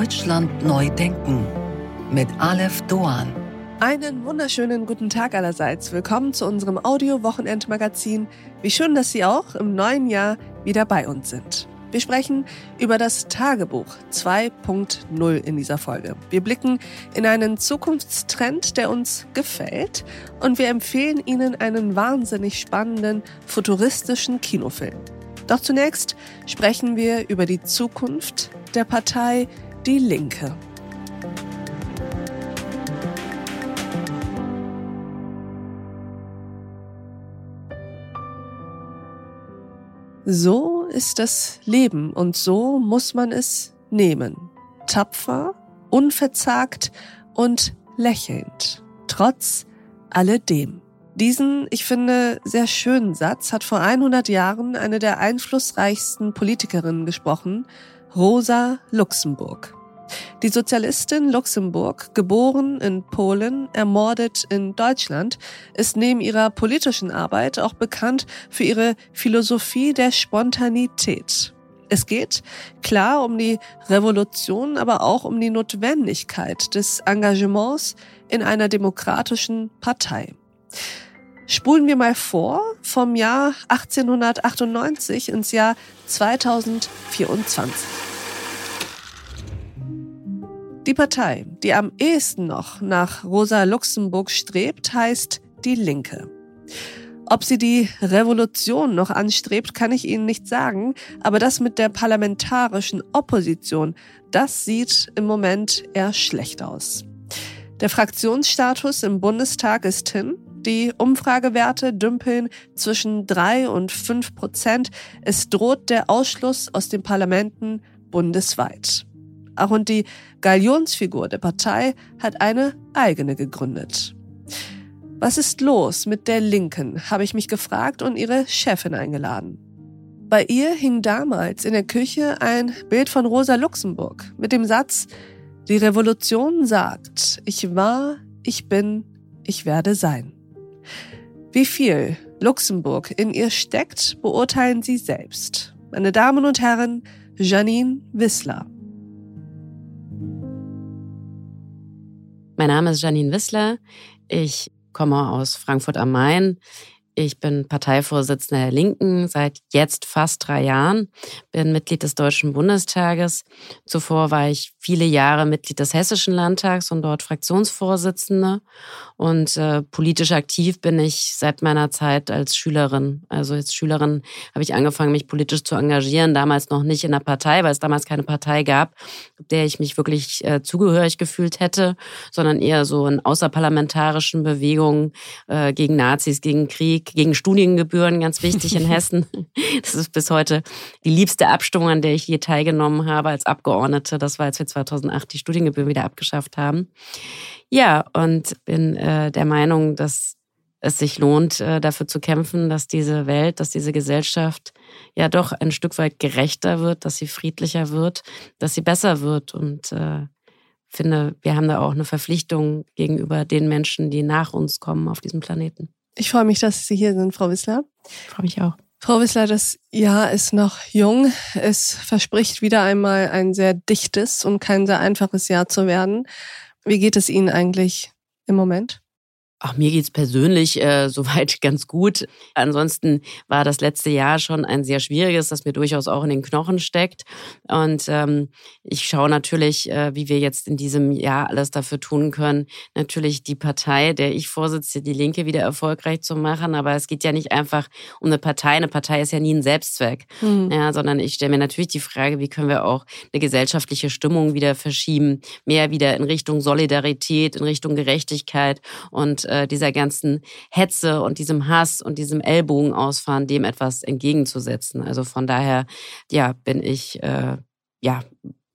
Deutschland neu denken mit Aleph Doan. Einen wunderschönen guten Tag allerseits. Willkommen zu unserem Audio-Wochenendmagazin. Wie schön, dass Sie auch im neuen Jahr wieder bei uns sind. Wir sprechen über das Tagebuch 2.0 in dieser Folge. Wir blicken in einen Zukunftstrend, der uns gefällt und wir empfehlen Ihnen einen wahnsinnig spannenden futuristischen Kinofilm. Doch zunächst sprechen wir über die Zukunft der Partei Die Linke. So ist das Leben und so muss man es nehmen. Tapfer, unverzagt und lächelnd. Trotz alledem. Diesen, ich finde, sehr schönen Satz hat vor 100 Jahren eine der einflussreichsten Politikerinnen gesprochen, Rosa Luxemburg. Die Sozialistin Luxemburg, geboren in Polen, ermordet in Deutschland, ist neben ihrer politischen Arbeit auch bekannt für ihre Philosophie der Spontanität. Es geht klar um die Revolution, aber auch um die Notwendigkeit des Engagements in einer demokratischen Partei. Spulen wir mal vor vom Jahr 1898 ins Jahr 2024. Die Partei, die am ehesten noch nach Rosa Luxemburg strebt, heißt Die Linke. Ob sie die Revolution noch anstrebt, kann ich Ihnen nicht sagen, aber das mit der parlamentarischen Opposition, das sieht im Moment eher schlecht aus. Der Fraktionsstatus im Bundestag ist hin, die Umfragewerte dümpeln zwischen drei und fünf Prozent. Es droht der Ausschluss aus den Parlamenten bundesweit. Auch und die Galionsfigur der Partei hat eine eigene gegründet. Was ist los mit der Linken, habe ich mich gefragt und ihre Chefin eingeladen. Bei ihr hing damals in der Küche ein Bild von Rosa Luxemburg mit dem Satz, die Revolution sagt, ich war, ich bin, ich werde sein. Wie viel Luxemburg in ihr steckt, beurteilen Sie selbst. Meine Damen und Herren, Janine Wissler. Mein Name ist Janine Wissler. Ich komme aus Frankfurt am Main. Ich bin Parteivorsitzende der Linken seit jetzt fast drei Jahren, bin Mitglied des Deutschen Bundestages. Zuvor war ich viele Jahre Mitglied des Hessischen Landtags und dort Fraktionsvorsitzende. Und äh, politisch aktiv bin ich seit meiner Zeit als Schülerin. Also als Schülerin habe ich angefangen, mich politisch zu engagieren. Damals noch nicht in der Partei, weil es damals keine Partei gab, der ich mich wirklich äh, zugehörig gefühlt hätte, sondern eher so in außerparlamentarischen Bewegungen äh, gegen Nazis, gegen Krieg, gegen Studiengebühren, ganz wichtig in Hessen. Das ist bis heute die liebste Abstimmung, an der ich je teilgenommen habe als Abgeordnete. Das war, als wir 2008 die Studiengebühren wieder abgeschafft haben. Ja, und bin äh, der Meinung, dass es sich lohnt, äh, dafür zu kämpfen, dass diese Welt, dass diese Gesellschaft ja doch ein Stück weit gerechter wird, dass sie friedlicher wird, dass sie besser wird. Und äh, finde, wir haben da auch eine Verpflichtung gegenüber den Menschen, die nach uns kommen auf diesem Planeten. Ich freue mich, dass Sie hier sind, Frau Wissler. Ich freue mich auch. Frau Wissler, das Jahr ist noch jung. Es verspricht wieder einmal ein sehr dichtes und kein sehr einfaches Jahr zu werden. Wie geht es Ihnen eigentlich im Moment? Ach, mir geht's persönlich äh, soweit ganz gut. Ansonsten war das letzte Jahr schon ein sehr schwieriges, das mir durchaus auch in den Knochen steckt. Und ähm, ich schaue natürlich, äh, wie wir jetzt in diesem Jahr alles dafür tun können, natürlich die Partei, der ich vorsitze, die Linke wieder erfolgreich zu machen. Aber es geht ja nicht einfach um eine Partei. Eine Partei ist ja nie ein Selbstzweck, mhm. ja, sondern ich stelle mir natürlich die Frage, wie können wir auch eine gesellschaftliche Stimmung wieder verschieben, mehr wieder in Richtung Solidarität, in Richtung Gerechtigkeit und äh, dieser ganzen Hetze und diesem Hass und diesem Ellbogen ausfahren, dem etwas entgegenzusetzen. Also von daher, ja, bin ich äh, ja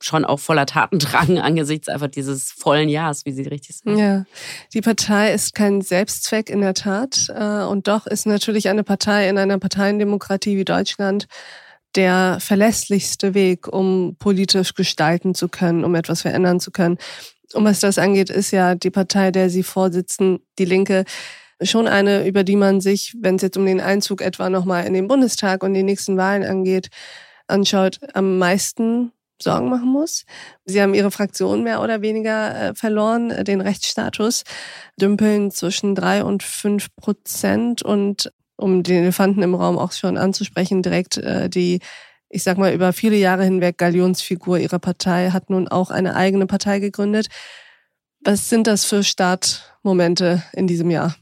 schon auch voller Tatendrang angesichts einfach dieses vollen Jahres, wie Sie richtig sagen. Ja, die Partei ist kein Selbstzweck in der Tat äh, und doch ist natürlich eine Partei in einer Parteiendemokratie wie Deutschland der verlässlichste Weg, um politisch gestalten zu können, um etwas verändern zu können. Und was das angeht, ist ja die Partei, der Sie vorsitzen, die Linke, schon eine, über die man sich, wenn es jetzt um den Einzug etwa nochmal in den Bundestag und die nächsten Wahlen angeht, anschaut, am meisten Sorgen machen muss. Sie haben ihre Fraktion mehr oder weniger äh, verloren, äh, den Rechtsstatus, dümpeln zwischen drei und fünf Prozent und um den Elefanten im Raum auch schon anzusprechen, direkt äh, die, ich sag mal, über viele Jahre hinweg Galionsfigur ihrer Partei hat nun auch eine eigene Partei gegründet. Was sind das für Startmomente in diesem Jahr?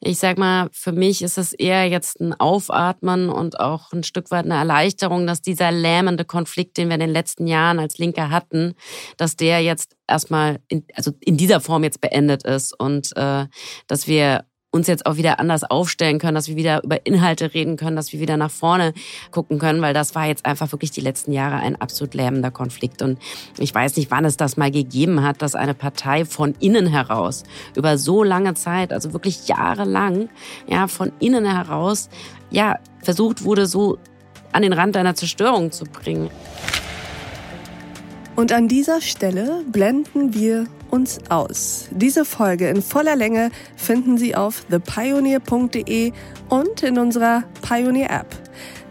Ich sag mal, für mich ist es eher jetzt ein Aufatmen und auch ein Stück weit eine Erleichterung, dass dieser lähmende Konflikt, den wir in den letzten Jahren als Linke hatten, dass der jetzt erstmal in, also in dieser Form jetzt beendet ist und äh, dass wir uns jetzt auch wieder anders aufstellen können, dass wir wieder über Inhalte reden können, dass wir wieder nach vorne gucken können, weil das war jetzt einfach wirklich die letzten Jahre ein absolut lähmender Konflikt. Und ich weiß nicht, wann es das mal gegeben hat, dass eine Partei von innen heraus über so lange Zeit, also wirklich jahrelang, ja, von innen heraus, ja, versucht wurde, so an den Rand einer Zerstörung zu bringen. Und an dieser Stelle blenden wir uns aus. Diese Folge in voller Länge finden Sie auf thepioneer.de und in unserer Pioneer App.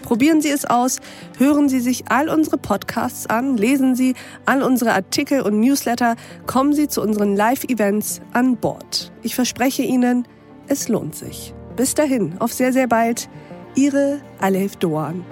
Probieren Sie es aus, hören Sie sich all unsere Podcasts an, lesen Sie all unsere Artikel und Newsletter, kommen Sie zu unseren Live-Events an Bord. Ich verspreche Ihnen, es lohnt sich. Bis dahin, auf sehr, sehr bald. Ihre Alef Doan.